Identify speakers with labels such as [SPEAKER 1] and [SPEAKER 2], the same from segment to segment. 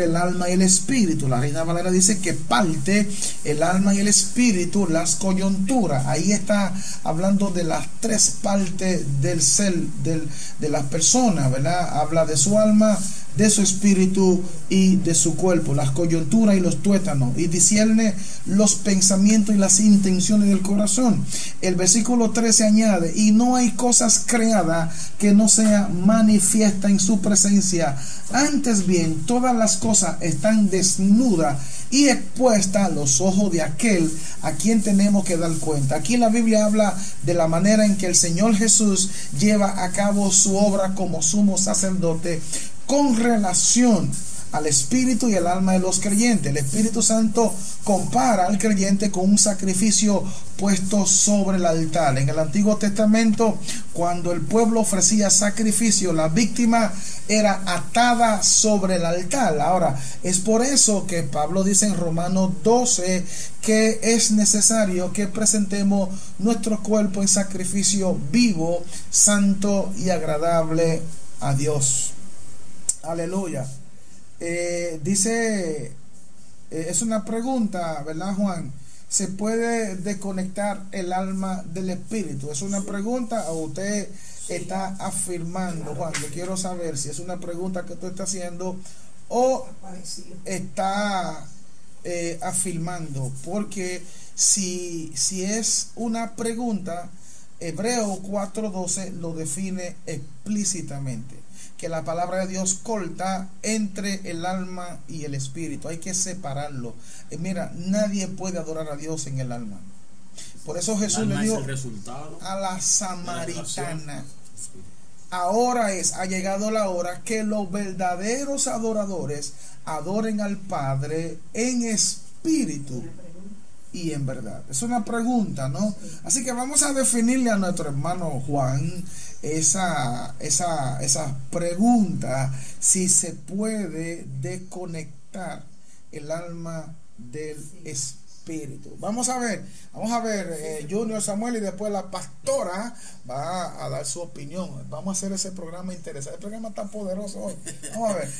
[SPEAKER 1] el alma y el espíritu. La Reina Valera dice que parte el alma y el espíritu, las coyunturas. Ahí está hablando de las tres partes del ser del, de las personas, ¿verdad? Habla de su alma, de su espíritu y de su cuerpo, las coyunturas y los tuétanos, y discierne los pensamientos y las intenciones del corazón. El versículo 13 añade, y no hay cosas creadas que no sea manifiesta en su presencia. Antes bien, todas las cosas están desnudas y expuestas a los ojos de aquel a quien tenemos que dar cuenta. Aquí la Biblia habla de la manera en que el Señor Jesús lleva a cabo su obra como sumo sacerdote con relación al espíritu y el alma de los creyentes. El Espíritu Santo compara al creyente con un sacrificio puesto sobre el altar. En el Antiguo Testamento, cuando el pueblo ofrecía sacrificio, la víctima era atada sobre el altar. Ahora, es por eso que Pablo dice en Romanos 12 que es necesario que presentemos nuestro cuerpo en sacrificio vivo, santo y agradable a Dios. Aleluya. Eh, dice, eh, es una pregunta, ¿verdad, Juan? ¿Se puede desconectar el alma del espíritu? ¿Es una pregunta o usted está afirmando, Juan? Yo quiero saber si es una pregunta que usted está haciendo o está eh, afirmando. Porque si, si es una pregunta, Hebreo 4.12 lo define explícitamente que la palabra de Dios corta entre el alma y el espíritu. Hay que separarlo. Eh, mira, nadie puede adorar a Dios en el alma. Por eso Jesús le dijo a la samaritana. Ahora es, ha llegado la hora que los verdaderos adoradores adoren al Padre en espíritu y en verdad. Es una pregunta, ¿no? Así que vamos a definirle a nuestro hermano Juan esa, esa, esa pregunta si se puede desconectar el alma del espíritu. Vamos a ver, vamos a ver, eh, Junior Samuel y después la pastora va a dar su opinión. Vamos a hacer ese programa interesante. El programa tan poderoso hoy. Vamos a ver.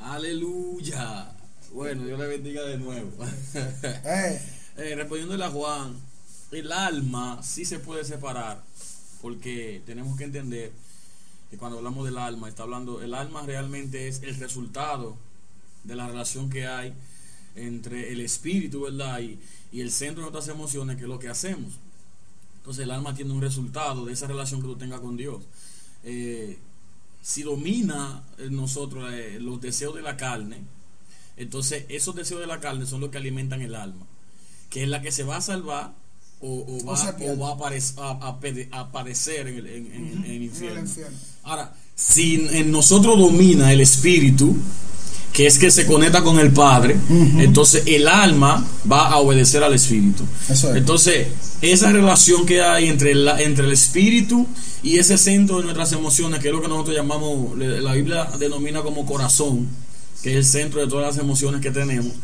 [SPEAKER 2] Aleluya. Bueno, Dios le bendiga de nuevo. Eh. Eh, respondiéndole a Juan, el alma sí se puede separar porque tenemos que entender que cuando hablamos del alma, está hablando, el alma realmente es el resultado de la relación que hay entre el espíritu, ¿verdad? Y, el centro de nuestras emociones, que es lo que hacemos. Entonces el alma tiene un resultado de esa relación que tú tengas con Dios. Eh, si domina en nosotros eh, los deseos de la carne, entonces esos deseos de la carne son los que alimentan el alma, que es la que se va a salvar o, va, a, aparecer, a, aparecer en el, infierno. Ahora, si en nosotros domina el espíritu, que es que se conecta con el Padre, entonces el alma va a obedecer al espíritu. Entonces, esa relación que hay entre, la, entre el espíritu y ese centro de nuestras emociones, que es lo que nosotros llamamos, la Biblia denomina como corazón, que es el centro de todas las emociones que tenemos,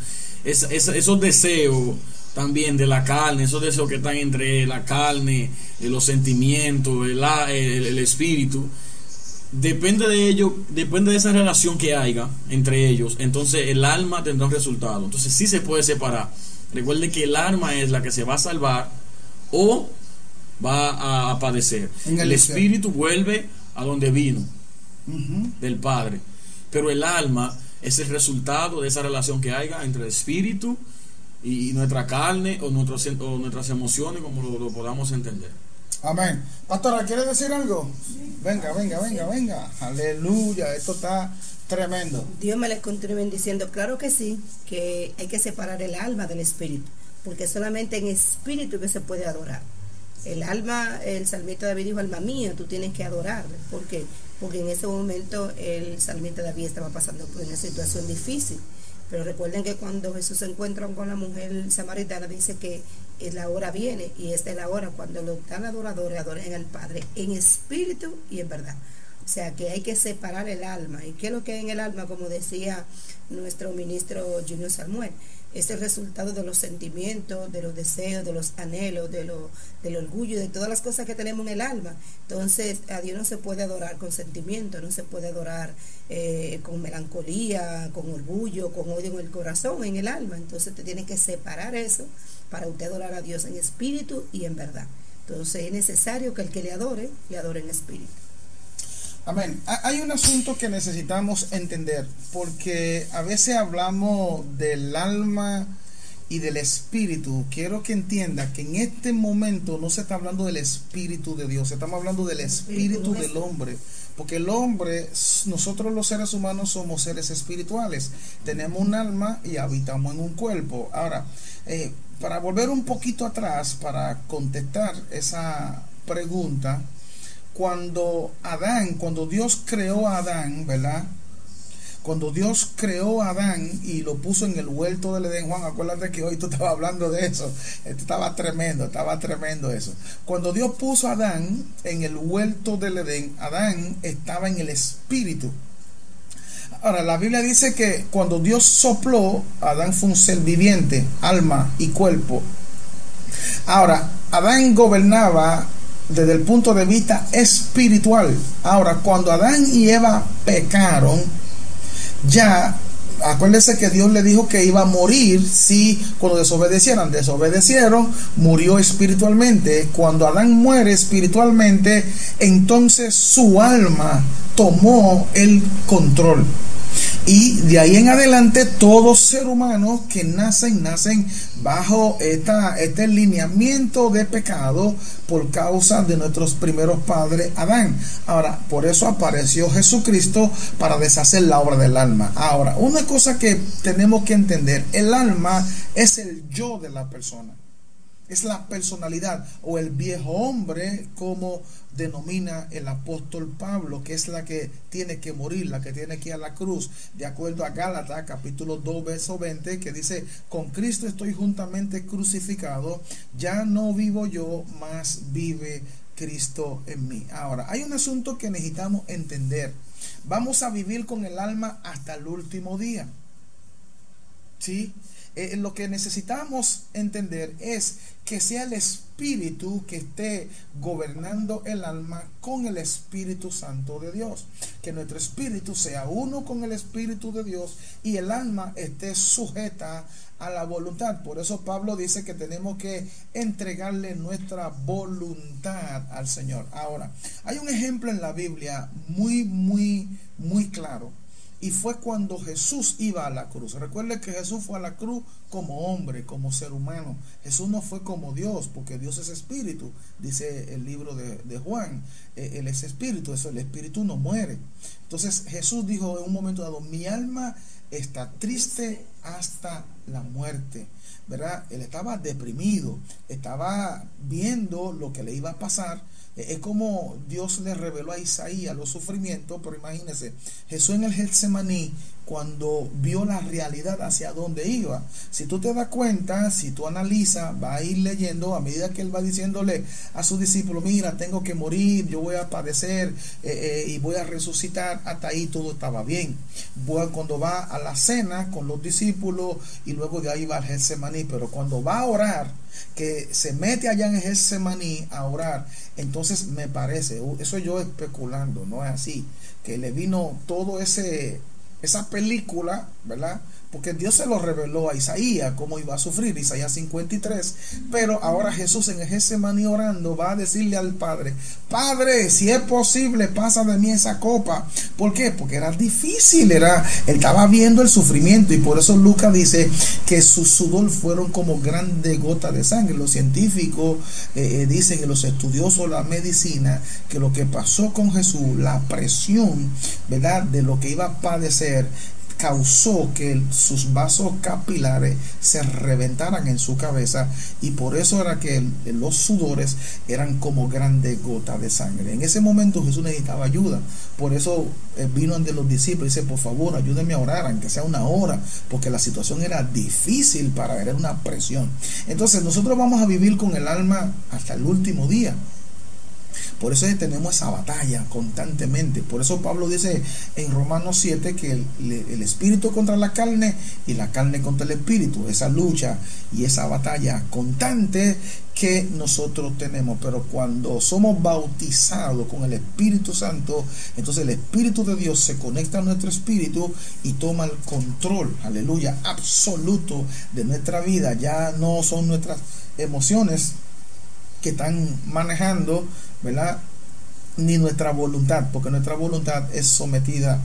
[SPEAKER 2] esos deseos también de la carne, esos deseos que están entre la carne, eh, los sentimientos, el, el, espíritu, depende de ello, depende de esa relación que haya entre ellos, entonces el alma tendrá un resultado. Entonces sí se puede separar. Recuerde que el alma es la que se va a salvar o va a, padecer. El, espíritu vuelve a donde vino, del Padre. Pero el alma es el resultado de esa relación que haya entre el espíritu y, nuestra carne o, o nuestras emociones, como lo, podamos entender.
[SPEAKER 1] Amén. Pastora, ¿quiere decir algo? Venga, venga, venga, venga. Aleluya, esto está tremendo.
[SPEAKER 3] Dios me les continúe bendiciendo. Claro que sí, que hay que separar el alma del espíritu, porque solamente en espíritu que se puede adorar. El alma, el salmista David dijo, alma mía, tú tienes que adorarle. ¿Por qué? Porque en ese momento el salmista David estaba pasando por una situación difícil pero recuerden que cuando Jesús se encuentra con la mujer samaritana, dice que la hora viene y esta es la hora cuando los tan adoradores adoren al Padre en espíritu y en verdad. O sea que hay que separar el alma. ¿Y qué es lo que hay en el alma? Como decía nuestro ministro Junior Samuel es el resultado de los sentimientos, de los deseos, de los anhelos, de lo, del orgullo, de todas las cosas que tenemos en el alma. Entonces, a Dios no se puede adorar con sentimiento, no se puede adorar eh, con melancolía, con orgullo, con odio en el corazón, en el alma. Entonces, te tiene que separar eso para usted adorar a Dios en espíritu y en verdad. Entonces, es necesario que el que le adore, le adore en espíritu.
[SPEAKER 1] Amén. Hay un asunto que necesitamos entender, porque a veces hablamos del alma y del espíritu. Quiero que entienda que en este momento no se está hablando del espíritu de Dios, estamos hablando del espíritu del hombre. Porque el hombre, nosotros los seres humanos somos seres espirituales. Tenemos un alma y habitamos en un cuerpo. Ahora, eh, para volver un poquito atrás, para contestar esa pregunta, cuando Adán, cuando Dios creó a Adán, ¿verdad? Cuando Dios creó a Adán y lo puso en el huerto del Edén, Juan, acuérdate que hoy tú estabas hablando de eso. Esto estaba tremendo, estaba tremendo eso. Cuando Dios puso a Adán en el huerto del Edén, Adán estaba en el espíritu. Ahora, la Biblia dice que cuando Dios sopló, Adán fue un ser viviente, alma y cuerpo. Ahora, Adán gobernaba desde el punto de vista espiritual. Ahora, cuando Adán y Eva pecaron, ya acuérdense que Dios le dijo que iba a morir si cuando desobedecieran, desobedecieron, murió espiritualmente. Cuando Adán muere espiritualmente, entonces su alma tomó el control. Y de ahí en adelante, todo ser humano que nacen, nacen bajo esta, este lineamiento de pecado por causa de nuestros primeros padres, Adán. Ahora, por eso apareció Jesucristo para deshacer la obra del alma. Ahora, una cosa que tenemos que entender, el alma es el yo de la persona es la personalidad o el viejo hombre como denomina el apóstol Pablo, que es la que tiene que morir, la que tiene que ir a la cruz, de acuerdo a Gálatas capítulo 2 verso 20, que dice, con Cristo estoy juntamente crucificado, ya no vivo yo, más vive Cristo en mí. Ahora, hay un asunto que necesitamos entender. Vamos a vivir con el alma hasta el último día. ¿Sí? Eh, lo que necesitamos entender es que sea el Espíritu que esté gobernando el alma con el Espíritu Santo de Dios. Que nuestro espíritu sea uno con el Espíritu de Dios y el alma esté sujeta a la voluntad. Por eso Pablo dice que tenemos que entregarle nuestra voluntad al Señor. Ahora, hay un ejemplo en la Biblia muy, muy, muy claro y fue cuando Jesús iba a la cruz. Recuerde que Jesús fue a la cruz como hombre, como ser humano. Jesús no fue como Dios, porque Dios es espíritu, dice el libro de, Juan. Eh, él es espíritu, eso el espíritu no muere. Entonces Jesús dijo en un momento dado, mi alma está triste hasta la muerte. ¿Verdad? Él estaba deprimido, estaba viendo lo que le iba a pasar es como Dios le reveló a Isaías los sufrimientos, pero imagínense, Jesús en el Getsemaní, cuando vio la realidad hacia dónde iba. Si tú te das cuenta, si tú analizas, va a ir leyendo a medida que él va diciéndole a sus discípulos, mira, tengo que morir, yo voy a padecer eh, eh, y voy a resucitar, hasta ahí todo estaba bien. cuando va a la cena con los discípulos y luego de ahí va al Getsemaní, pero cuando va a orar, que se mete allá en Getsemaní a orar, entonces me parece, eso yo especulando, no es así, que le vino todo ese esa película, ¿verdad? Porque Dios se lo reveló a Isaías cómo iba a sufrir, Isaías 53, pero ahora Jesús en ese maní orando va a decirle al Padre, Padre, si es posible, pasa de mí esa copa. ¿Por qué? Porque era difícil, era, él estaba viendo el sufrimiento y por eso Lucas dice que su sudor fueron como grandes gotas de sangre. Los científicos eh, eh, dicen, los estudiosos la medicina, que lo que pasó con Jesús, la presión, ¿verdad? De lo que iba a padecer, causó que sus vasos capilares se reventaran en su cabeza y por eso era que los sudores eran como grandes gotas de sangre. En ese momento Jesús necesitaba ayuda, por eso eh, vino ante los discípulos y dice, por favor, ayúdenme a orar, aunque sea una hora, porque la situación era difícil para ver, era una presión. Entonces nosotros vamos a vivir con el alma hasta el último día. Por eso tenemos esa batalla constantemente. Por eso Pablo dice en Romanos 7 que el, espíritu contra la carne y la carne contra el espíritu. Esa lucha y esa batalla constante que nosotros tenemos. Pero cuando somos bautizados con el Espíritu Santo, entonces el Espíritu de Dios se conecta a nuestro espíritu y toma el control, aleluya, absoluto de nuestra vida. Ya no son nuestras emociones que están manejando, ¿verdad? Ni nuestra voluntad, porque nuestra voluntad es sometida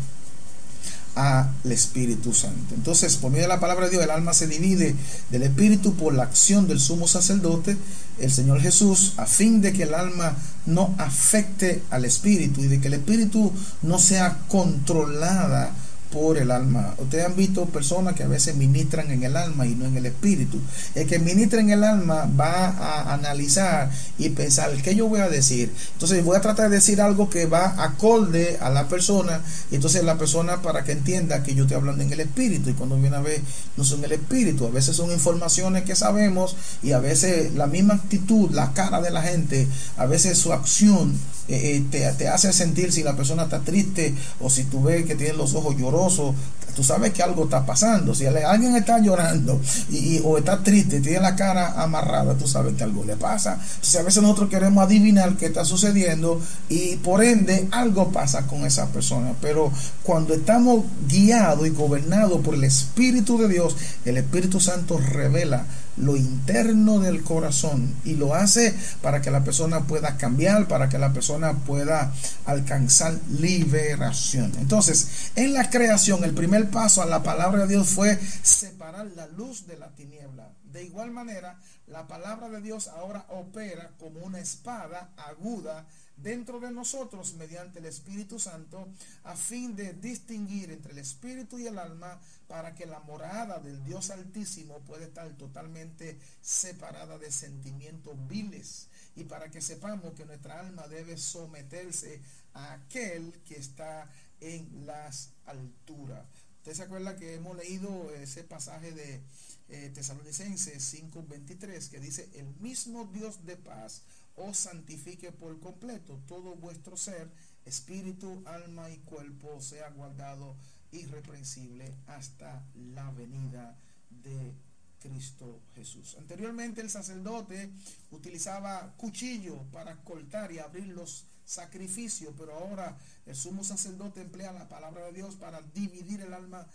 [SPEAKER 1] al Espíritu Santo. Entonces, por medio de la palabra de Dios, el alma se divide del Espíritu por la acción del sumo sacerdote, el Señor Jesús, a fin de que el alma no afecte al Espíritu y de que el Espíritu no sea controlada por el alma. Ustedes han visto personas que a veces ministran en el alma y no en el espíritu. El que ministra en el alma va a analizar y pensar qué yo voy a decir. Entonces voy a tratar de decir algo que va acorde a la persona. Entonces la persona para que entienda que yo estoy hablando en el espíritu. Y cuando viene a ver, no son el espíritu. A veces son informaciones que sabemos y a veces la misma actitud, la cara de la gente, a veces su acción eh, eh, te, hace sentir si la persona está triste o si tú ves que tiene los ojos llorosos, tú sabes que algo está pasando. Si alguien está llorando y, o está triste, tiene la cara amarrada, tú sabes que algo le pasa. Entonces a veces nosotros queremos adivinar qué está sucediendo y por ende algo pasa con esa persona. Pero cuando estamos guiados y gobernados por el Espíritu de Dios, el Espíritu Santo revela lo interno del corazón y lo hace para que la persona pueda cambiar, para que la persona pueda alcanzar liberación. Entonces, en la creación, el primer paso a la palabra de Dios fue separar la luz de la tiniebla. De igual manera, la palabra de Dios ahora opera como una espada aguda dentro de nosotros mediante el Espíritu Santo a fin de distinguir entre el espíritu y el alma para que la morada del Dios Altísimo pueda estar totalmente separada de sentimientos viles y para que sepamos que nuestra alma debe someterse a aquel que está en las alturas. Usted se acuerda que hemos leído ese pasaje de eh, Tesalonicenses 5:23 que dice, el mismo Dios de paz os santifique por completo todo vuestro ser, espíritu, alma y cuerpo sea guardado irreprensible hasta la venida de Cristo Jesús. Anteriormente el sacerdote utilizaba cuchillo para cortar y abrir los sacrificios, pero ahora el sumo sacerdote emplea la palabra de Dios para dividir el alma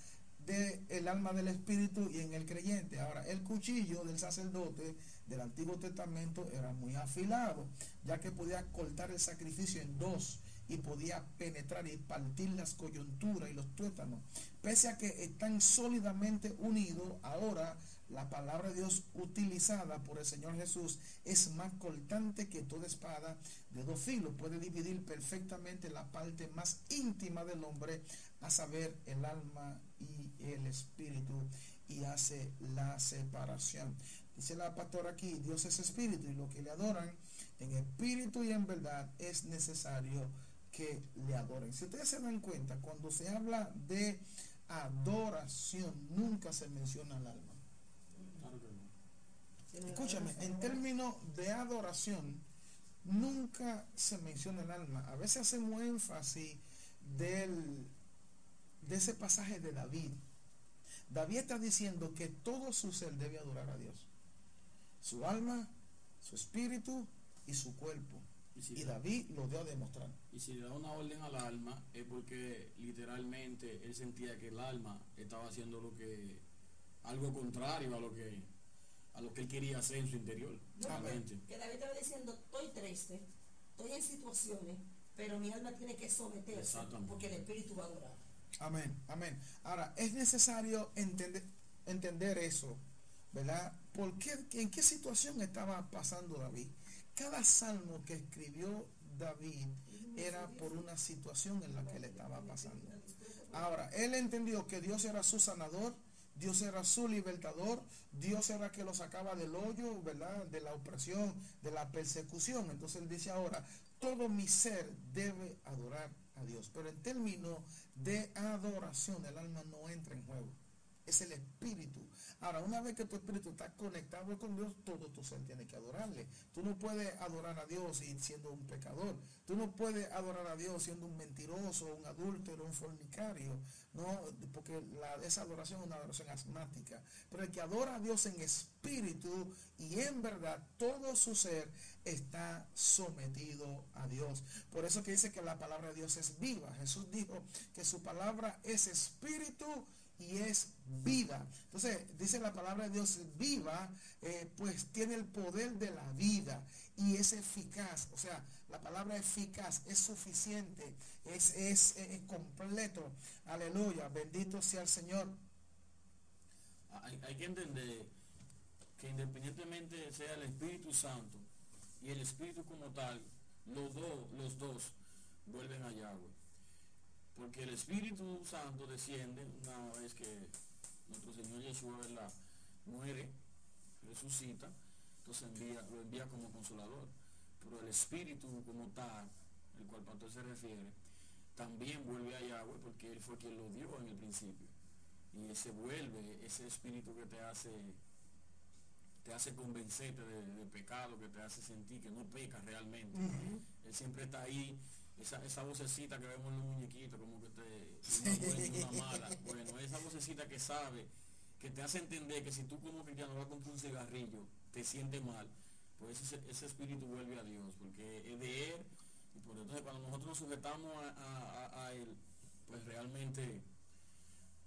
[SPEAKER 1] de el alma del espíritu y en el creyente. Ahora, el cuchillo del sacerdote del Antiguo Testamento era muy afilado, ya que podía cortar el sacrificio en dos y podía penetrar y partir las coyunturas y los tuétanos. Pese a que están sólidamente unidos, ahora la palabra de Dios utilizada por el Señor Jesús es más cortante que toda espada de dos filos. Puede dividir perfectamente la parte más íntima del hombre, a saber, el alma y el espíritu, y hace la separación. Dice la pastora aquí, Dios es espíritu y lo que le adoran en espíritu y en verdad es necesario que le adoren. Si ustedes se dan cuenta, cuando se habla de adoración, nunca se menciona el alma. Escúchame, en términos de adoración, nunca se menciona el alma. A veces hacemos énfasis del, de ese pasaje de David. David está diciendo que todo su ser debe adorar a Dios su alma, su espíritu y su cuerpo. Y, David lo dio a demostrar.
[SPEAKER 2] Y si le da una orden al alma es porque literalmente él sentía que el alma estaba haciendo lo que algo contrario a lo que a lo que él quería hacer en su interior.
[SPEAKER 3] que David estaba diciendo, estoy triste, estoy en situaciones, pero mi alma tiene que someterse porque el espíritu va a durar.
[SPEAKER 1] Amén, amén. Ahora, es necesario entender, entender eso ¿verdad? ¿Por qué, ¿En qué situación estaba pasando David? Cada salmo que escribió David era por una situación en la que le estaba pasando. Ahora, él entendió que Dios era su sanador, Dios era su libertador, Dios era que lo sacaba del hoyo, ¿verdad? De la opresión, de la persecución. Entonces él dice ahora, todo mi ser debe adorar a Dios. Pero en términos de adoración, el alma no entra en juego es el espíritu. Ahora, una vez que tu espíritu está conectado con Dios, todo tu ser tiene que adorarle. Tú no puedes adorar a Dios siendo un pecador. Tú no puedes adorar a Dios siendo un mentiroso, un adúltero, un fornicario. No, porque la, esa adoración es una adoración asmática. Pero el que adora a Dios en espíritu y en verdad, todo su ser está sometido a Dios. Por eso que dice que la palabra de Dios es viva. Jesús dijo que su palabra es espíritu y es vida. Entonces, dice la palabra de Dios viva, eh, pues tiene el poder de la vida y es eficaz. O sea, la palabra eficaz es suficiente, es, es, es completo. Aleluya, bendito sea el Señor.
[SPEAKER 2] Hay, hay que entender que independientemente sea el Espíritu Santo y el Espíritu como tal, los dos, los dos vuelven a Yahweh. Porque el Espíritu Santo desciende una vez que nuestro Señor Yeshua ¿verdad? muere, resucita, entonces envía, lo envía como consolador. Pero el Espíritu como tal, el cual Pastor se refiere, también vuelve a Yahweh porque Él fue quien lo dio en el principio. Y ese vuelve, ese espíritu que te hace te hace convencerte de, pecado, que te hace sentir que no pecas realmente. Él siempre está ahí, esa, esa vocecita que vemos en los muñequitos, como que te una mala. Bueno, esa vocecita que sabe, que te hace entender que si tú como cristiano vas a comprar un cigarrillo, te siente mal, pues ese, ese espíritu vuelve a Dios, porque es de Él, y por entonces cuando nosotros nos sujetamos a, Él, pues realmente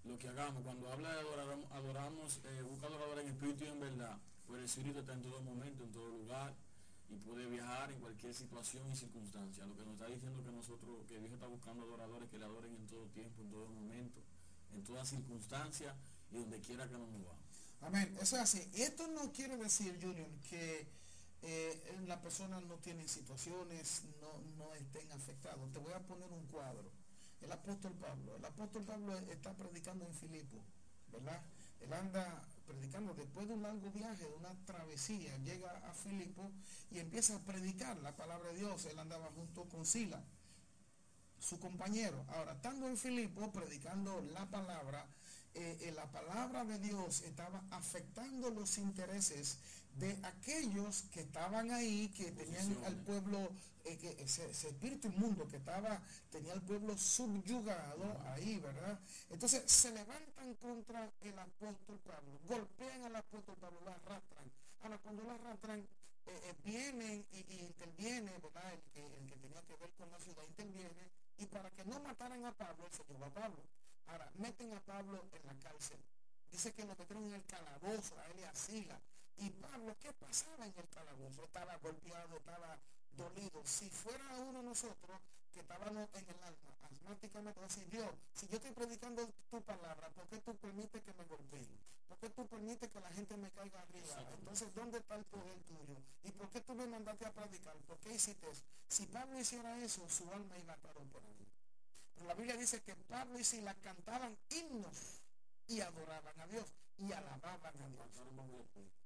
[SPEAKER 2] lo que hagamos, cuando habla de adorar, adoramos, eh, busca adorador en espíritu y en verdad, pues el Espíritu está en todo momento, en todo lugar y puede viajar en cualquier situación y circunstancia. Lo que nos está diciendo que nosotros, que Dios está buscando adoradores que le adoren en todo tiempo, en todo momento, en toda circunstancia y donde quiera que nos movamos.
[SPEAKER 1] Amén. Eso es así. Esto no quiere decir, Junior, que eh, las personas no tienen situaciones, no, no estén afectados. Te voy a poner un cuadro. El apóstol Pablo. El apóstol Pablo está predicando en Filipo ¿verdad? Él anda predicando después de un largo viaje, de una travesía, llega a Filipo y empieza a predicar la palabra de Dios. Él andaba junto con Sila, su compañero. Ahora, estando en Filipo predicando la palabra, eh, la palabra de Dios estaba afectando los intereses de aquellos que estaban ahí, que tenían al pueblo, eh, que ese, espíritu inmundo que estaba, tenía al pueblo subyugado ahí, ¿verdad? Entonces se levantan contra el apóstol Pablo, golpean al apóstol Pablo, lo arrastran. Ahora, cuando lo arrastran, eh, vienen y, interviene, ¿verdad? El que, el que tenía que ver con la ciudad interviene, y para que no mataran a Pablo, se llevó a Pablo. Ahora, meten a Pablo en la cárcel. Dice que lo metieron en el calabozo, a él y a Sila. Y Pablo, ¿qué pasaba en el calabozo? Estaba golpeado, estaba dolido. Si fuera uno de nosotros que estábamos en el alma, asmáticamente decir, Dios, si yo estoy predicando tu palabra, ¿por qué tú permites que me golpeen? ¿Por qué tú permites que la gente me caiga arriba? Entonces, ¿dónde está el poder tuyo? ¿Y por qué tú me mandaste a predicar? ¿Por qué hiciste eso? Si Pablo hiciera eso, su alma iba a estar ahí. Pero la Biblia dice que Pablo y Sila cantaban himnos y adoraban a Dios y alababan a Dios.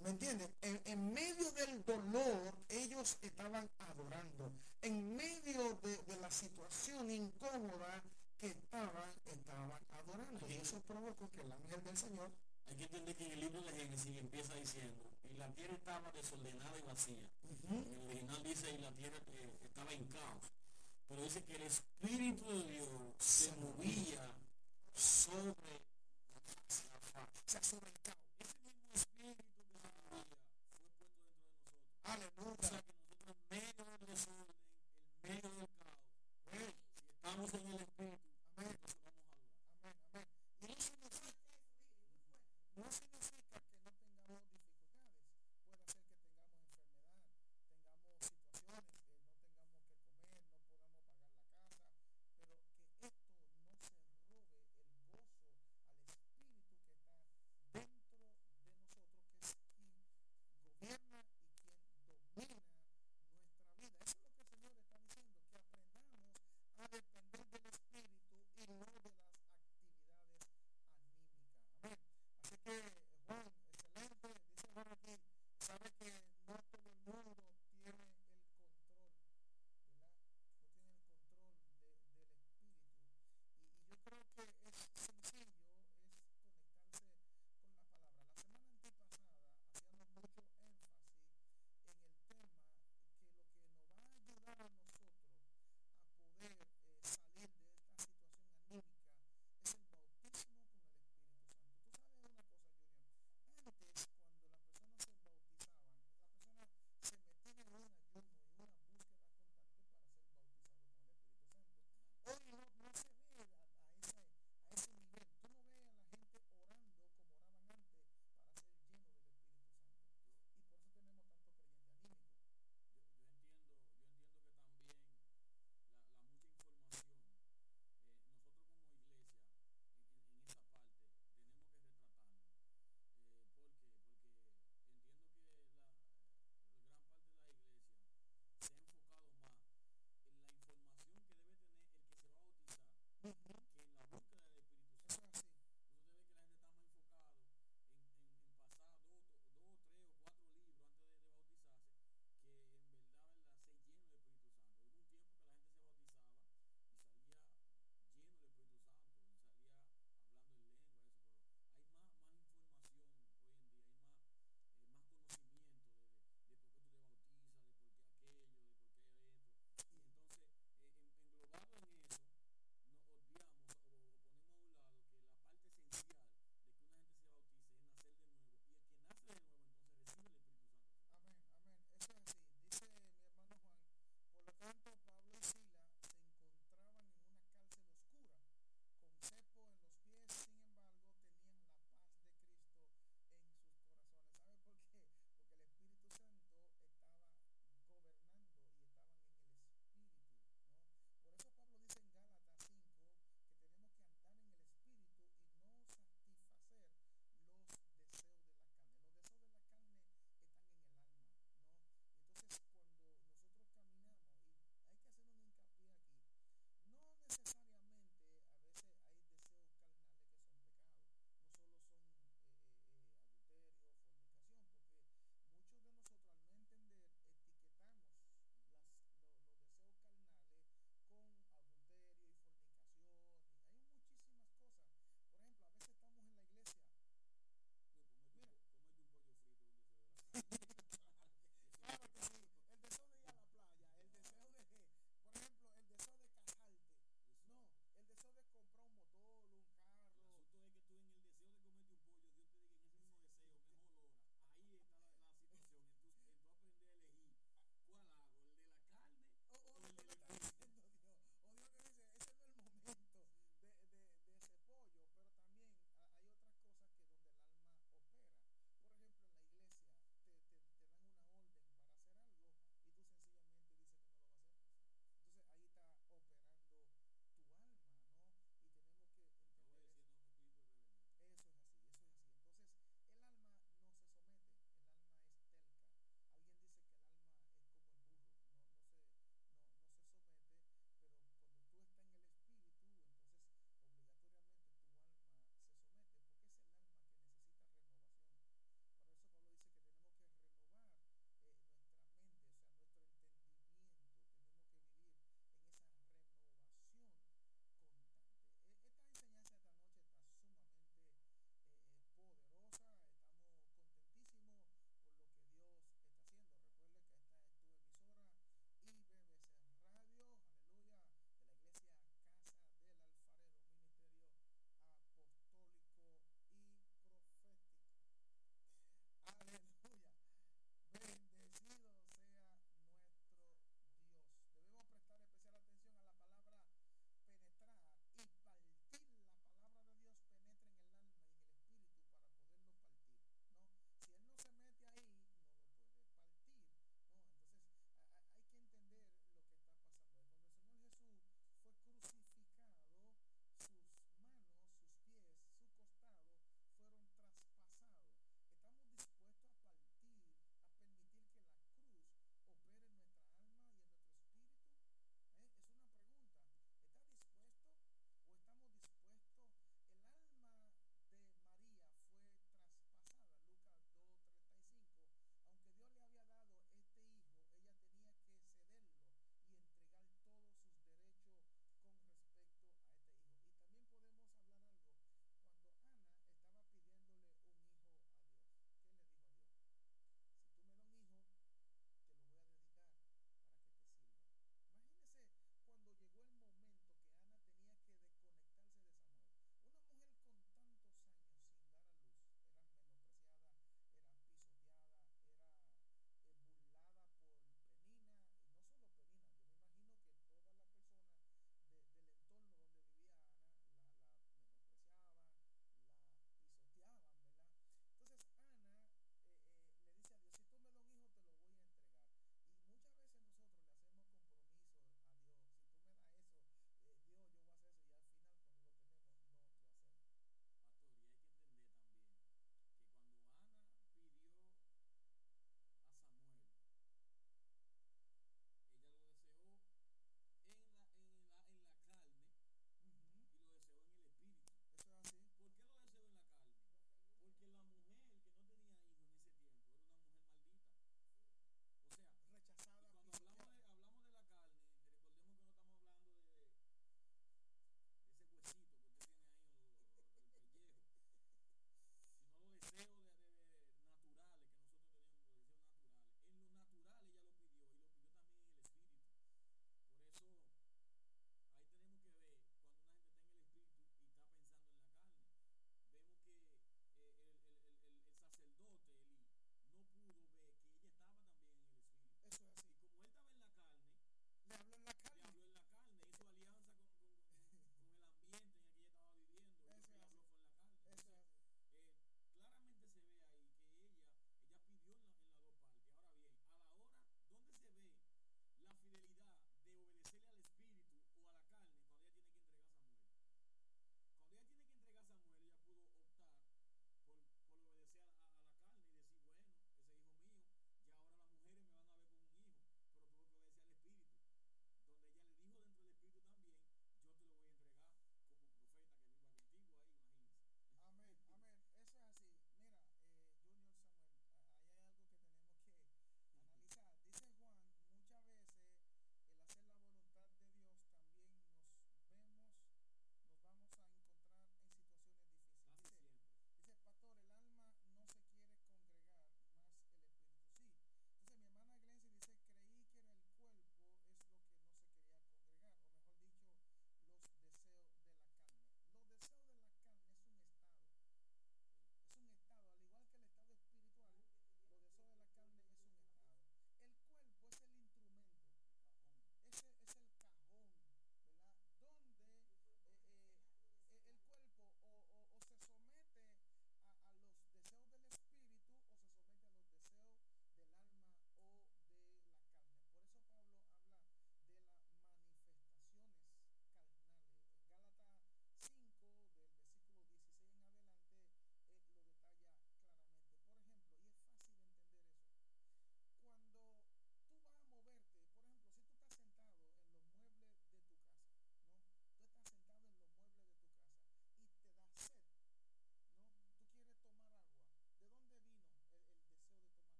[SPEAKER 1] ¿Me entienden? En, medio del dolor ellos estaban adorando. En medio de, la situación incómoda que estaban, estaban adorando. Y eso provocó que el ángel del Señor
[SPEAKER 2] hay que entender que en el libro de Génesis empieza diciendo, y la tierra estaba desordenada y vacía. En el original dice, y la tierra eh, estaba en caos. Pero dice que el Espíritu de Dios se movía sobre sea, sobre el caos. Ese mismo Espíritu se movía fue puesto dentro de nosotros. Aleluya. O sea que nosotros en medio del desorden, en medio del caos, si estamos en el Espíritu,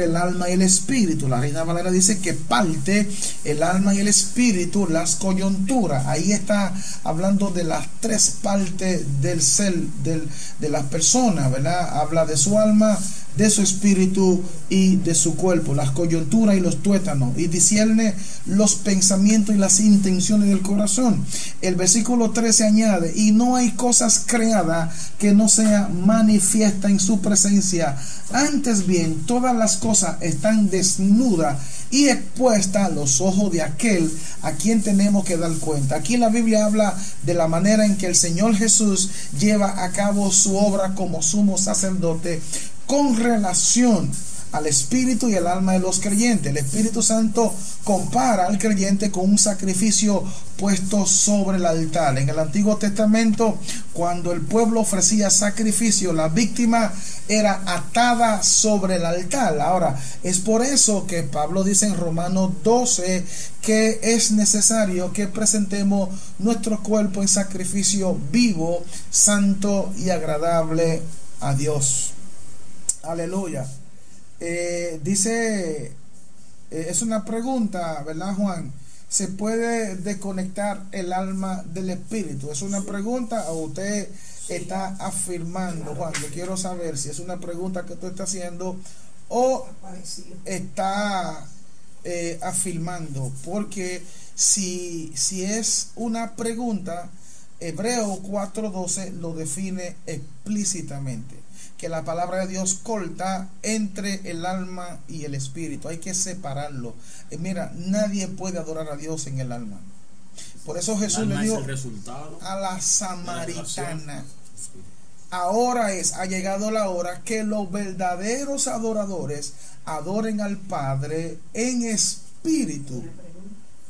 [SPEAKER 1] el alma y el espíritu. La Reina Valera dice que parte el alma y el espíritu, las coyunturas. Ahí está hablando de las tres partes del ser del, de las personas, ¿verdad? Habla de su alma, de su espíritu y de su cuerpo, las coyunturas y los tuétanos, y discierne los pensamientos y las intenciones del corazón. El versículo 13 añade, y no hay cosas creadas que no sea manifiesta en su presencia. Antes bien, todas las cosas están desnudas y expuestas a los ojos de aquel a quien tenemos que dar cuenta. Aquí la Biblia habla de la manera en que el Señor Jesús lleva a cabo su obra como sumo sacerdote con relación al espíritu y el alma de los creyentes. El Espíritu Santo compara al creyente con un sacrificio puesto sobre el altar. En el Antiguo Testamento, cuando el pueblo ofrecía sacrificio, la víctima era atada sobre el altar. Ahora, es por eso que Pablo dice en Romanos 12 que es necesario que presentemos nuestro cuerpo en sacrificio vivo, santo y agradable a Dios. Aleluya. Eh, dice, eh, es una pregunta, ¿verdad, Juan? ¿Se puede desconectar el alma del espíritu? ¿Es una pregunta o usted está afirmando, Juan? Yo quiero saber si es una pregunta que usted está haciendo o está eh, afirmando. Porque si, si es una pregunta, Hebreo 4.12 lo define explícitamente que la palabra de Dios corta entre el alma y el espíritu. Hay que separarlo. Eh, mira, nadie puede adorar a Dios en el alma. Por eso Jesús le dijo a la samaritana. Ahora es, ha llegado la hora que los verdaderos adoradores adoren al Padre en espíritu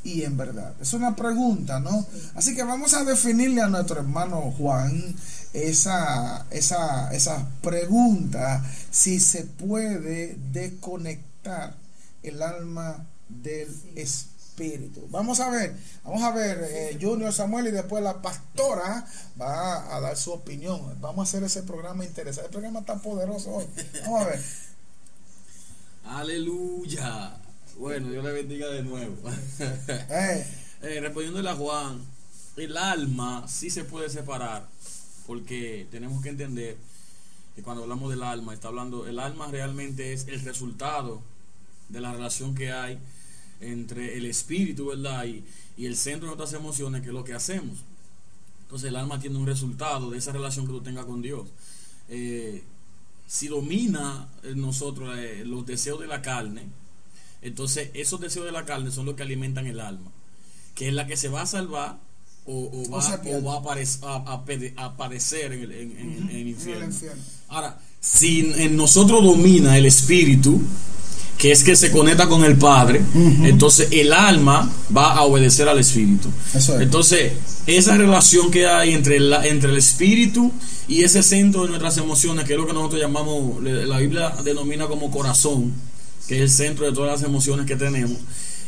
[SPEAKER 1] y en verdad. Es una pregunta, ¿no? Así que vamos a definirle a nuestro hermano Juan esa, esa, esa pregunta si se puede desconectar el alma del espíritu. Vamos a ver, vamos a ver, eh, Junior Samuel y después la pastora va a dar su opinión. Vamos a hacer ese programa interesante, el programa tan poderoso hoy. Vamos a ver.
[SPEAKER 2] Aleluya. Bueno, Dios le bendiga de nuevo. eh. Eh, respondiéndole a Juan, el alma sí se puede separar porque tenemos que entender que cuando hablamos del alma, está hablando, el alma realmente es el resultado de la relación que hay entre el espíritu, ¿verdad? Y, el centro de nuestras emociones, que es lo que hacemos. Entonces el alma tiene un resultado de esa relación que tú tengas con Dios. Eh, si domina en nosotros eh, los deseos de la carne, entonces esos deseos de la carne son los que alimentan el alma, que es la que se va a salvar o, va, a, aparecer, a, en el, infierno. Ahora, si en nosotros domina el espíritu, que es que se conecta con el Padre, entonces el alma va a obedecer al espíritu. Entonces, esa relación que hay entre, la, entre el espíritu y ese centro de nuestras emociones, que es lo que nosotros llamamos, la Biblia denomina como corazón, que es el centro de todas las emociones que tenemos,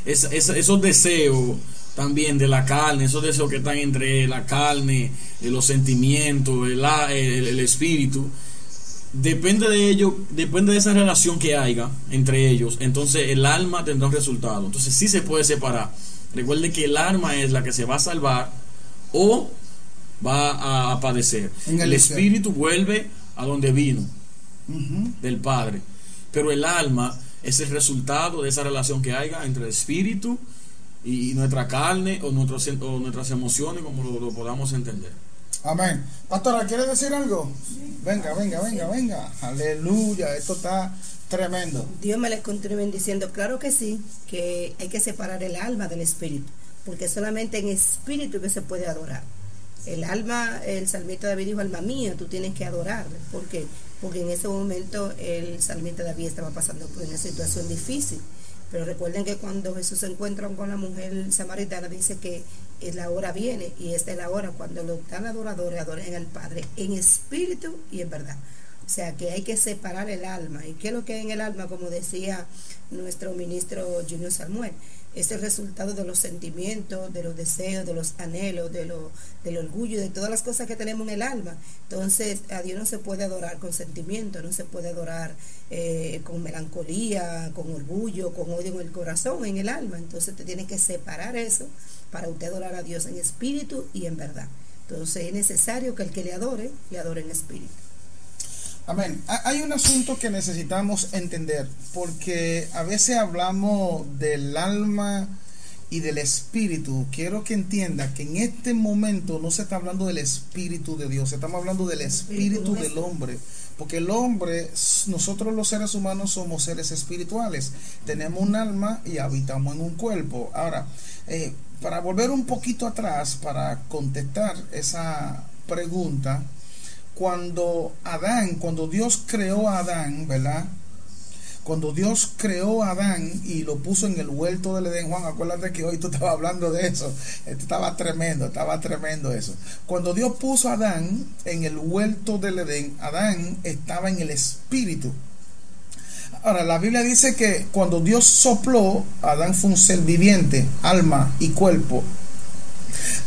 [SPEAKER 2] esos deseos también de la carne, esos deseos que están entre la carne, eh, los sentimientos, el, el, espíritu, depende de ello, depende de esa relación que haya entre ellos, entonces el alma tendrá un resultado. Entonces sí se puede separar. Recuerde que el alma es la que se va a salvar o va a, padecer. El, espíritu vuelve a donde vino, del Padre. Pero el alma es el resultado de esa relación que haya entre el espíritu y nuestra carne o, o nuestras emociones, como lo, podamos entender.
[SPEAKER 1] Amén. Pastora, ¿quiere decir algo? Venga, venga, venga, venga. Aleluya, esto está tremendo.
[SPEAKER 3] Dios me les continúe bendiciendo. Claro que sí, que hay que separar el alma del espíritu, porque solamente en espíritu que se puede adorar. El alma, el salmista David dijo, alma mía, tú tienes que adorar. ¿Por qué? Porque en ese momento el salmista David estaba pasando por una situación difícil pero recuerden que cuando Jesús se encuentra con la mujer samaritana, dice que la hora viene y esta es la hora cuando los tan adoradores adoren al Padre en espíritu y en verdad. O sea que hay que separar el alma. ¿Y qué es lo que hay en el alma? Como decía nuestro ministro Junior Samuel. Es el resultado de los sentimientos, de los deseos, de los anhelos, de lo, del orgullo, de todas las cosas que tenemos en el alma. Entonces, a Dios no se puede adorar con sentimiento, no se puede adorar eh, con melancolía, con orgullo, con odio en el corazón, en el alma. Entonces, te tienes que separar eso para usted adorar a Dios en espíritu y en verdad. Entonces, es necesario que el que le adore, le adore en espíritu.
[SPEAKER 1] Amén. Hay un asunto que necesitamos entender, porque a veces hablamos del alma y del espíritu. Quiero que entienda que en este momento no se está hablando del espíritu de Dios, estamos hablando del espíritu del hombre. Porque el hombre, nosotros los seres humanos somos seres espirituales. Tenemos un alma y habitamos en un cuerpo. Ahora, eh, para volver un poquito atrás, para contestar esa pregunta, cuando Adán, cuando Dios creó a Adán, ¿verdad? Cuando Dios creó a Adán y lo puso en el huerto del Edén, Juan, acuérdate que hoy tú estabas hablando de eso. Esto estaba tremendo, estaba tremendo eso. Cuando Dios puso a Adán en el huerto del Edén, Adán estaba en el espíritu. Ahora, la Biblia dice que cuando Dios sopló, Adán fue un ser viviente, alma y cuerpo.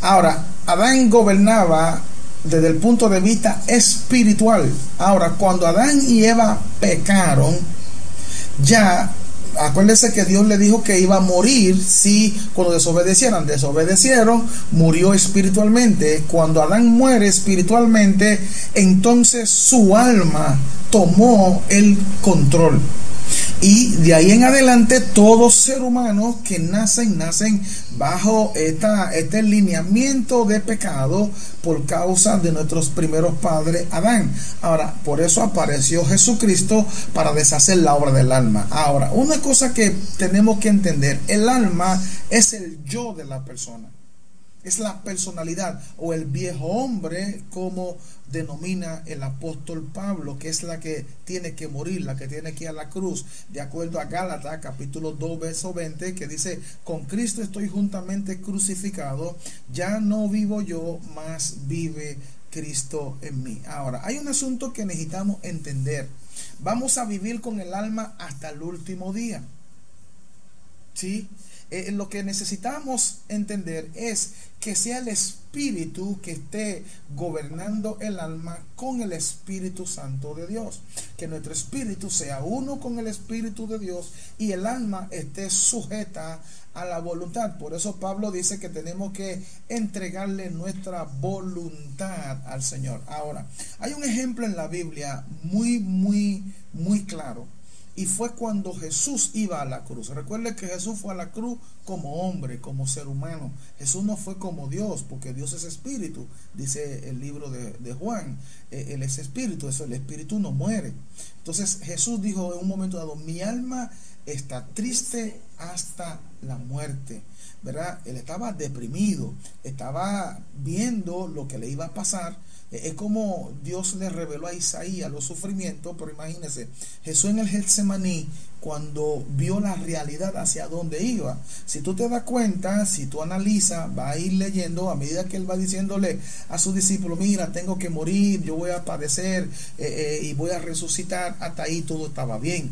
[SPEAKER 1] Ahora, Adán gobernaba desde el punto de vista espiritual. Ahora, cuando Adán y Eva pecaron, ya acuérdense que Dios le dijo que iba a morir si cuando desobedecieran, desobedecieron, murió espiritualmente. Cuando Adán muere espiritualmente, entonces su alma tomó el control. Y de ahí en adelante, todos ser humanos que nacen, nacen bajo esta, este lineamiento de pecado por causa de nuestros primeros padres, Adán. Ahora, por eso apareció Jesucristo para deshacer la obra del alma. Ahora, una cosa que tenemos que entender, el alma es el yo de la persona es la personalidad o el viejo hombre como denomina el apóstol Pablo, que es la que tiene que morir, la que tiene que ir a la cruz, de acuerdo a Gálatas capítulo 2 verso 20, que dice, con Cristo estoy juntamente crucificado, ya no vivo yo, más vive Cristo en mí. Ahora, hay un asunto que necesitamos entender. Vamos a vivir con el alma hasta el último día. ¿Sí? Eh, lo que necesitamos entender es que sea el Espíritu que esté gobernando el alma con el Espíritu Santo de Dios. Que nuestro espíritu sea uno con el Espíritu de Dios y el alma esté sujeta a la voluntad. Por eso Pablo dice que tenemos que entregarle nuestra voluntad al Señor. Ahora, hay un ejemplo en la Biblia muy, muy, muy claro y fue cuando Jesús iba a la cruz. Recuerde que Jesús fue a la cruz como hombre, como ser humano. Jesús no fue como Dios, porque Dios es espíritu, dice el libro de, Juan. Eh, él es espíritu, eso el espíritu no muere. Entonces Jesús dijo en un momento dado, mi alma está triste hasta la muerte. ¿Verdad? Él estaba deprimido, estaba viendo lo que le iba a pasar es como Dios le reveló a Isaías los sufrimientos, pero imagínense, Jesús en el Getsemaní, cuando vio la realidad hacia dónde iba. Si tú te das cuenta, si tú analizas, va a ir leyendo a medida que él va diciéndole a su discípulo, mira, tengo que morir, yo voy a padecer eh, eh, y voy a resucitar, hasta ahí todo estaba bien.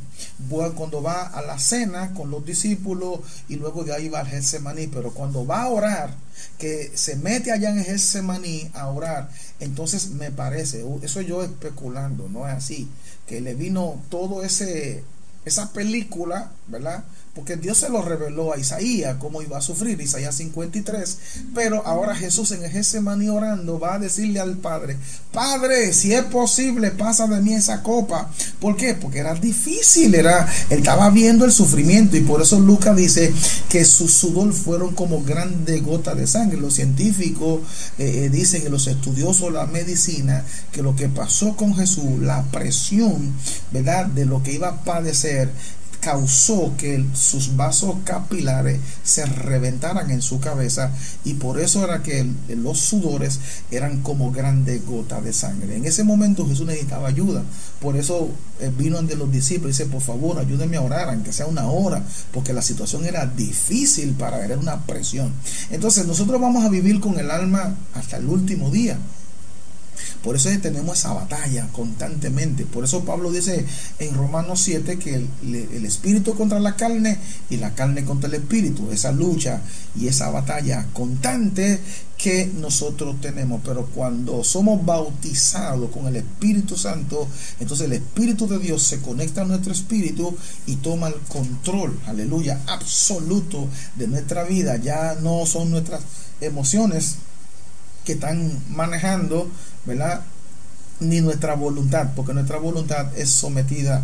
[SPEAKER 1] Cuando va a la cena con los discípulos y luego de ahí va al Getsemaní, pero cuando va a orar, que se mete allá en Getsemaní a orar, entonces me parece, eso yo especulando, no es así, que le vino todo ese esa película, ¿verdad? Porque Dios se lo reveló a Isaías cómo iba a sufrir, Isaías 53, pero ahora Jesús en ese maní orando va a decirle al Padre, Padre, si es posible, pasa de mí esa copa. ¿Por qué? Porque era difícil, era, él estaba viendo el sufrimiento y por eso Lucas dice que sus sudor fueron como grandes gotas de sangre. Los científicos eh, eh, dicen, y los estudiosos la medicina, que lo que pasó con Jesús, la presión, ¿verdad? De lo que iba a padecer, causó que sus vasos capilares se reventaran en su cabeza y por eso era que los sudores eran como grandes gotas de sangre. En ese momento Jesús necesitaba ayuda, por eso eh, vino ante los discípulos y dice, por favor, ayúdenme a orar, aunque sea una hora, porque la situación era difícil para ver, era una presión. Entonces nosotros vamos a vivir con el alma hasta el último día. Por eso tenemos esa batalla constantemente. Por eso Pablo dice en Romanos 7 que el, espíritu contra la carne y la carne contra el espíritu. Esa lucha y esa batalla constante que nosotros tenemos. Pero cuando somos bautizados con el Espíritu Santo, entonces el Espíritu de Dios se conecta a nuestro espíritu y toma el control, aleluya, absoluto de nuestra vida. Ya no son nuestras emociones que están manejando, ¿verdad? Ni nuestra voluntad, porque nuestra voluntad es sometida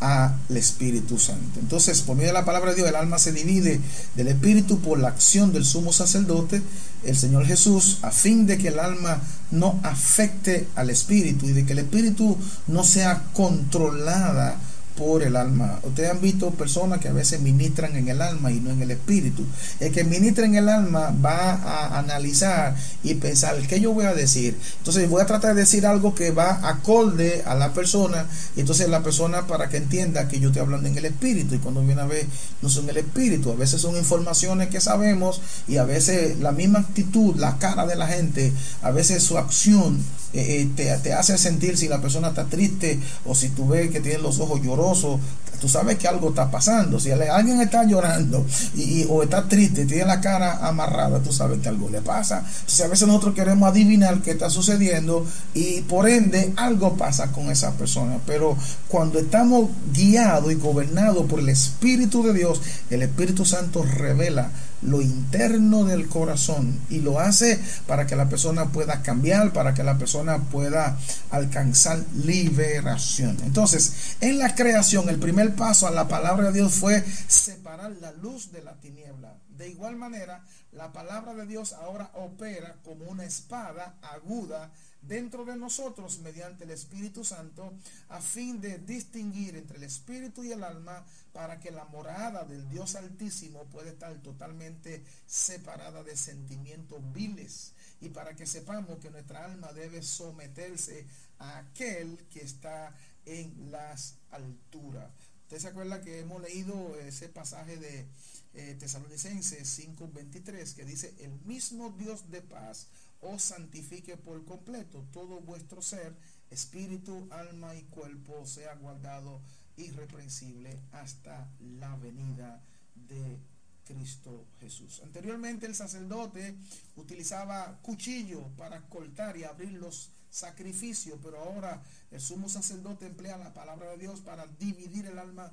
[SPEAKER 1] al Espíritu Santo. Entonces, por medio de la palabra de Dios, el alma se divide del Espíritu por la acción del sumo sacerdote, el Señor Jesús, a fin de que el alma no afecte al Espíritu y de que el Espíritu no sea controlada por el alma. Ustedes han visto personas que a veces ministran en el alma y no en el espíritu. El que ministra en el alma va a analizar y pensar qué yo voy a decir. Entonces voy a tratar de decir algo que va acorde a la persona entonces la persona para que entienda que yo estoy hablando en el espíritu y cuando viene a ver no son el espíritu. A veces son informaciones que sabemos y a veces la misma actitud, la cara de la gente, a veces su acción eh, eh, te, hace sentir si la persona está triste o si tú ves que tiene los ojos llorosos tú sabes que algo está pasando. Si alguien está llorando y, o está triste, tiene la cara amarrada, tú sabes que algo le pasa. Entonces a veces nosotros queremos adivinar qué está sucediendo y por ende algo pasa con esa persona. Pero cuando estamos guiados y gobernados por el Espíritu de Dios, el Espíritu Santo revela lo interno del corazón y lo hace para que la persona pueda cambiar, para que la persona pueda alcanzar liberación. Entonces, en la creación, el primer paso a la palabra de Dios fue separar la luz de la tiniebla. De igual manera, la palabra de Dios ahora opera como una espada aguda dentro de nosotros mediante el Espíritu Santo a fin de distinguir entre el espíritu y el alma para que la morada del Dios Altísimo pueda estar totalmente separada de sentimientos viles y para que sepamos que nuestra alma debe someterse a aquel que está en las alturas. Usted se acuerda que hemos leído ese pasaje de eh, Tesalonicenses 5:23 que dice, el mismo Dios de paz os santifique por completo todo vuestro ser, espíritu, alma y cuerpo sea guardado irreprensible hasta la venida de Cristo Jesús. Anteriormente el sacerdote utilizaba cuchillo para cortar y abrir los sacrificios, pero ahora el sumo sacerdote emplea la palabra de Dios para dividir el alma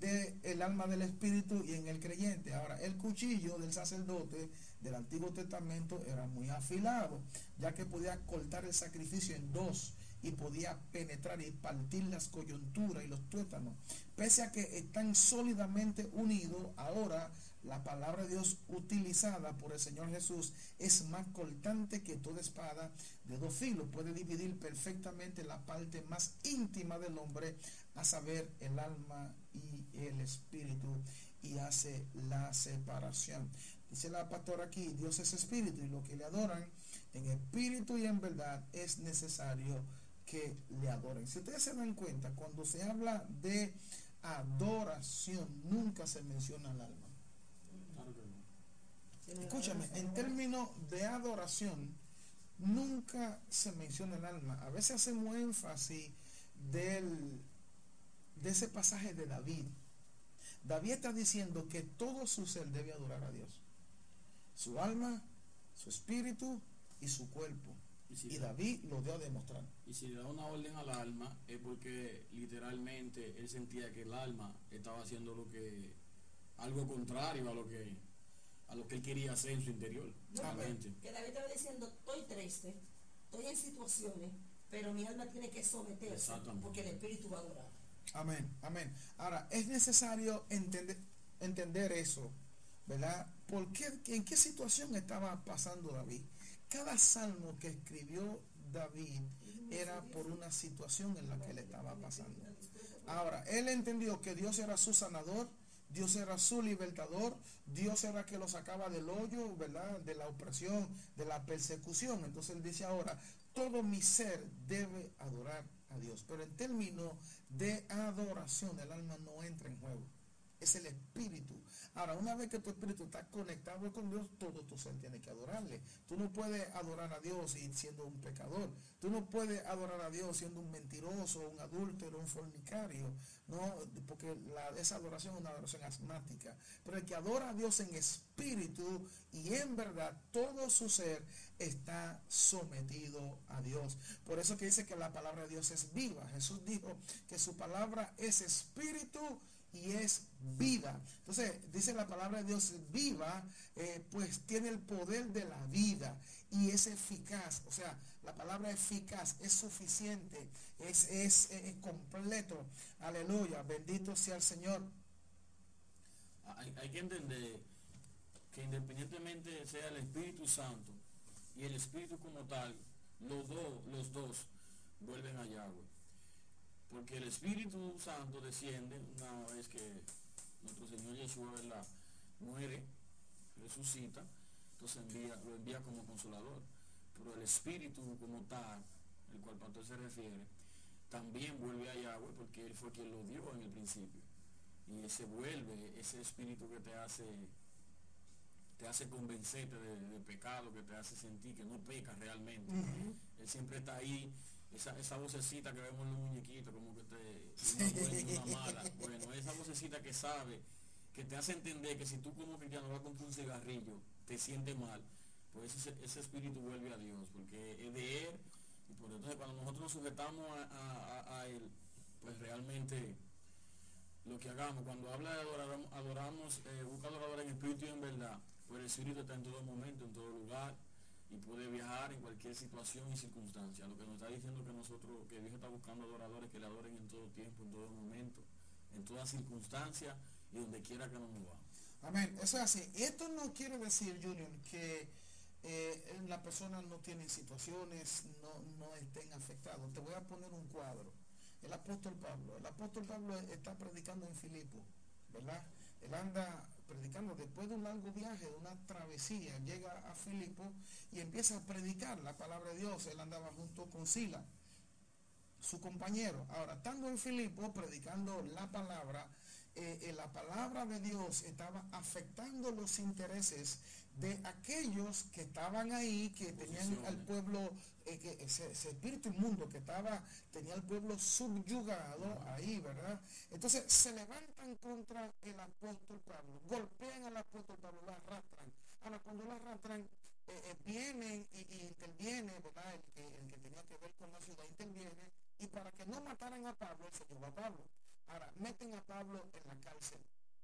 [SPEAKER 1] de el alma del espíritu y en el creyente. Ahora, el cuchillo del sacerdote del Antiguo Testamento era muy afilado, ya que podía cortar el sacrificio en dos y podía penetrar y partir las coyunturas y los tuétanos. Pese a que están sólidamente unidos, ahora la palabra de Dios utilizada por el Señor Jesús es más cortante que toda espada de dos filos. Puede dividir perfectamente la parte más íntima del hombre, a saber, el alma y el espíritu, y hace la separación. Dice la pastora aquí, Dios es espíritu y lo que le adoran en espíritu y en verdad es necesario que le adoren. Si ustedes se dan cuenta, cuando se habla de adoración, nunca se menciona el alma. Escúchame, en términos de adoración, nunca se menciona el alma. A veces hacemos énfasis del, de ese pasaje de David. David está diciendo que todo su ser debe adorar a Dios. Su alma, su espíritu y su cuerpo. Y, David lo dio a demostrar.
[SPEAKER 2] Y si le da una orden al alma es porque literalmente él sentía que el alma estaba haciendo lo que algo contrario a lo que a lo que él quería hacer en su interior.
[SPEAKER 3] que David estaba diciendo, estoy triste, estoy en situaciones, pero mi alma tiene que someterse porque el espíritu va a adorar.
[SPEAKER 1] Amén, amén. Ahora, es necesario entender, entender eso, ¿verdad? ¿Por qué, ¿En qué situación estaba pasando David? Cada salmo que escribió David era por una situación en la que le estaba pasando. Ahora, él entendió que Dios era su sanador, Dios era su libertador, Dios era que lo sacaba del hoyo, ¿verdad? De la opresión, de la persecución. Entonces él dice ahora, todo mi ser debe adorar a Dios. Pero en términos de adoración, el alma no entra en juego. es el espíritu. Ahora, una vez que tu espíritu está conectado con Dios, todo tu ser tiene que adorarle. Tú no puedes adorar a Dios siendo un pecador. Tú no puedes adorar a Dios siendo un mentiroso, un adúltero, un fornicario. No, porque la, esa adoración es una adoración asmática. Pero el que adora a Dios en espíritu y en verdad, todo su ser está sometido a Dios. Por eso que dice que la palabra de Dios es viva. Jesús dijo que su palabra es espíritu y es vida. Entonces, dice la palabra de Dios viva, eh, pues tiene el poder de la vida y es eficaz. O sea, la palabra eficaz es suficiente, es, es, completo. Aleluya, bendito sea el Señor.
[SPEAKER 2] Hay, hay que entender que independientemente sea el Espíritu Santo y el Espíritu como tal, los dos, los dos vuelven a Yahweh. Porque el Espíritu Santo desciende una vez que nuestro Señor Yeshua ¿verdad? muere, resucita, entonces envía, lo envía como consolador. Pero el Espíritu como tal, el cual Pastor se refiere, también vuelve a Yahweh porque Él fue quien lo dio en el principio. Y ese vuelve, ese espíritu que te hace te hace convencerte de, pecado, que te hace sentir que no pecas realmente. Él siempre está ahí esa, esa vocecita que vemos en los muñequitos, como que te una mala. Bueno, esa vocecita que sabe, que te hace entender que si tú como cristiano vas a comprar un cigarrillo, te siente mal, pues ese, ese espíritu vuelve a Dios, porque es de Él. Y por entonces cuando nosotros nos sujetamos a, Él, pues realmente lo que hagamos, cuando habla de adorar, adoramos, eh, busca adorador en espíritu y en verdad, pues el espíritu está en todo momento, en todo lugar y puede viajar en cualquier situación y circunstancia. Lo que nos está diciendo que nosotros, que Dios está buscando adoradores que le adoren en todo tiempo, en todo momento, en toda circunstancia y donde quiera que nos movamos.
[SPEAKER 1] Amén. Eso es así. Esto no quiere decir, Junior, que eh, las personas no tienen situaciones, no, no estén afectados. Te voy a poner un cuadro. El apóstol Pablo. El apóstol Pablo está predicando en Filipo. ¿verdad? Él anda predicando después de un largo viaje, de una travesía, llega a Filipo y empieza a predicar la palabra de Dios. Él andaba junto con Sila, su compañero. Ahora, estando en Filipo predicando la palabra, eh, la palabra de Dios estaba afectando los intereses de aquellos que estaban ahí, que tenían al pueblo, eh, que ese, espíritu inmundo que estaba, tenía al pueblo subyugado ahí, ¿verdad? Entonces se levantan contra el apóstol Pablo, golpean al apóstol Pablo, lo arrastran. Ahora, cuando lo arrastran, eh, vienen y, interviene, ¿verdad? El que, el que tenía que ver con la ciudad interviene, y para que no mataran a Pablo, se llevó a Pablo. Ahora, meten a Pablo en la cárcel.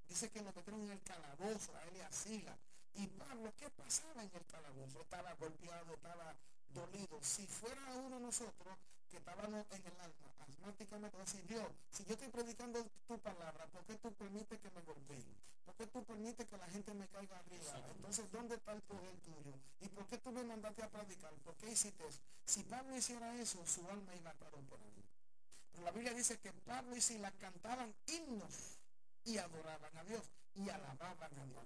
[SPEAKER 1] Dice que lo metieron en el calabozo, a él y a Sila. Y Pablo, ¿qué pasaba en el calabozo? Estaba golpeado, estaba dolido. Si fuera uno de nosotros que estábamos en el alma, asmáticamente, decir, Dios, si yo estoy predicando tu palabra, ¿por qué tú permites que me golpeen? ¿Por qué tú permites que la gente me caiga arriba? Entonces, ¿dónde está el poder tuyo? ¿Y por qué tú me mandaste a predicar? ¿Por qué hiciste eso? Si Pablo hiciera eso, su alma iba a estar por ahí la Biblia dice que Pablo y Silas cantaban himnos y adoraban a Dios y alababan a Dios.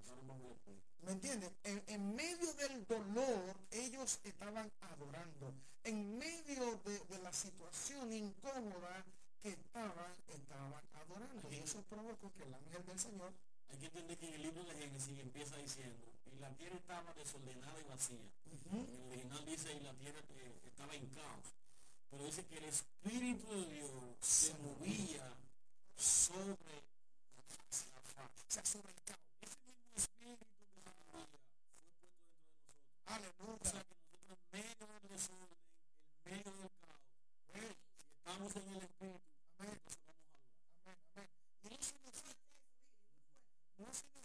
[SPEAKER 1] ¿Me entienden? En, medio del dolor ellos estaban adorando. En medio de, la situación incómoda que estaban, estaban adorando. Y eso provocó que el ángel del Señor
[SPEAKER 2] hay que entender que en el libro de Génesis empieza diciendo, y la tierra estaba desordenada y vacía. En el original dice, y la tierra eh, estaba en caos. Pero dice que el Espíritu de Dios se movía sobre la se ha surrencado. Ese mismo espíritu de sabiduría fue puesto dentro de nosotros. Aleluya.
[SPEAKER 1] O sea
[SPEAKER 2] que nosotros en medio del desorden, en medio del caos,
[SPEAKER 1] ¿eh?
[SPEAKER 2] si estamos en el espíritu, amén. Entonces vamos a adorar.
[SPEAKER 4] Amén, amén.
[SPEAKER 1] Y no significa,
[SPEAKER 4] no significa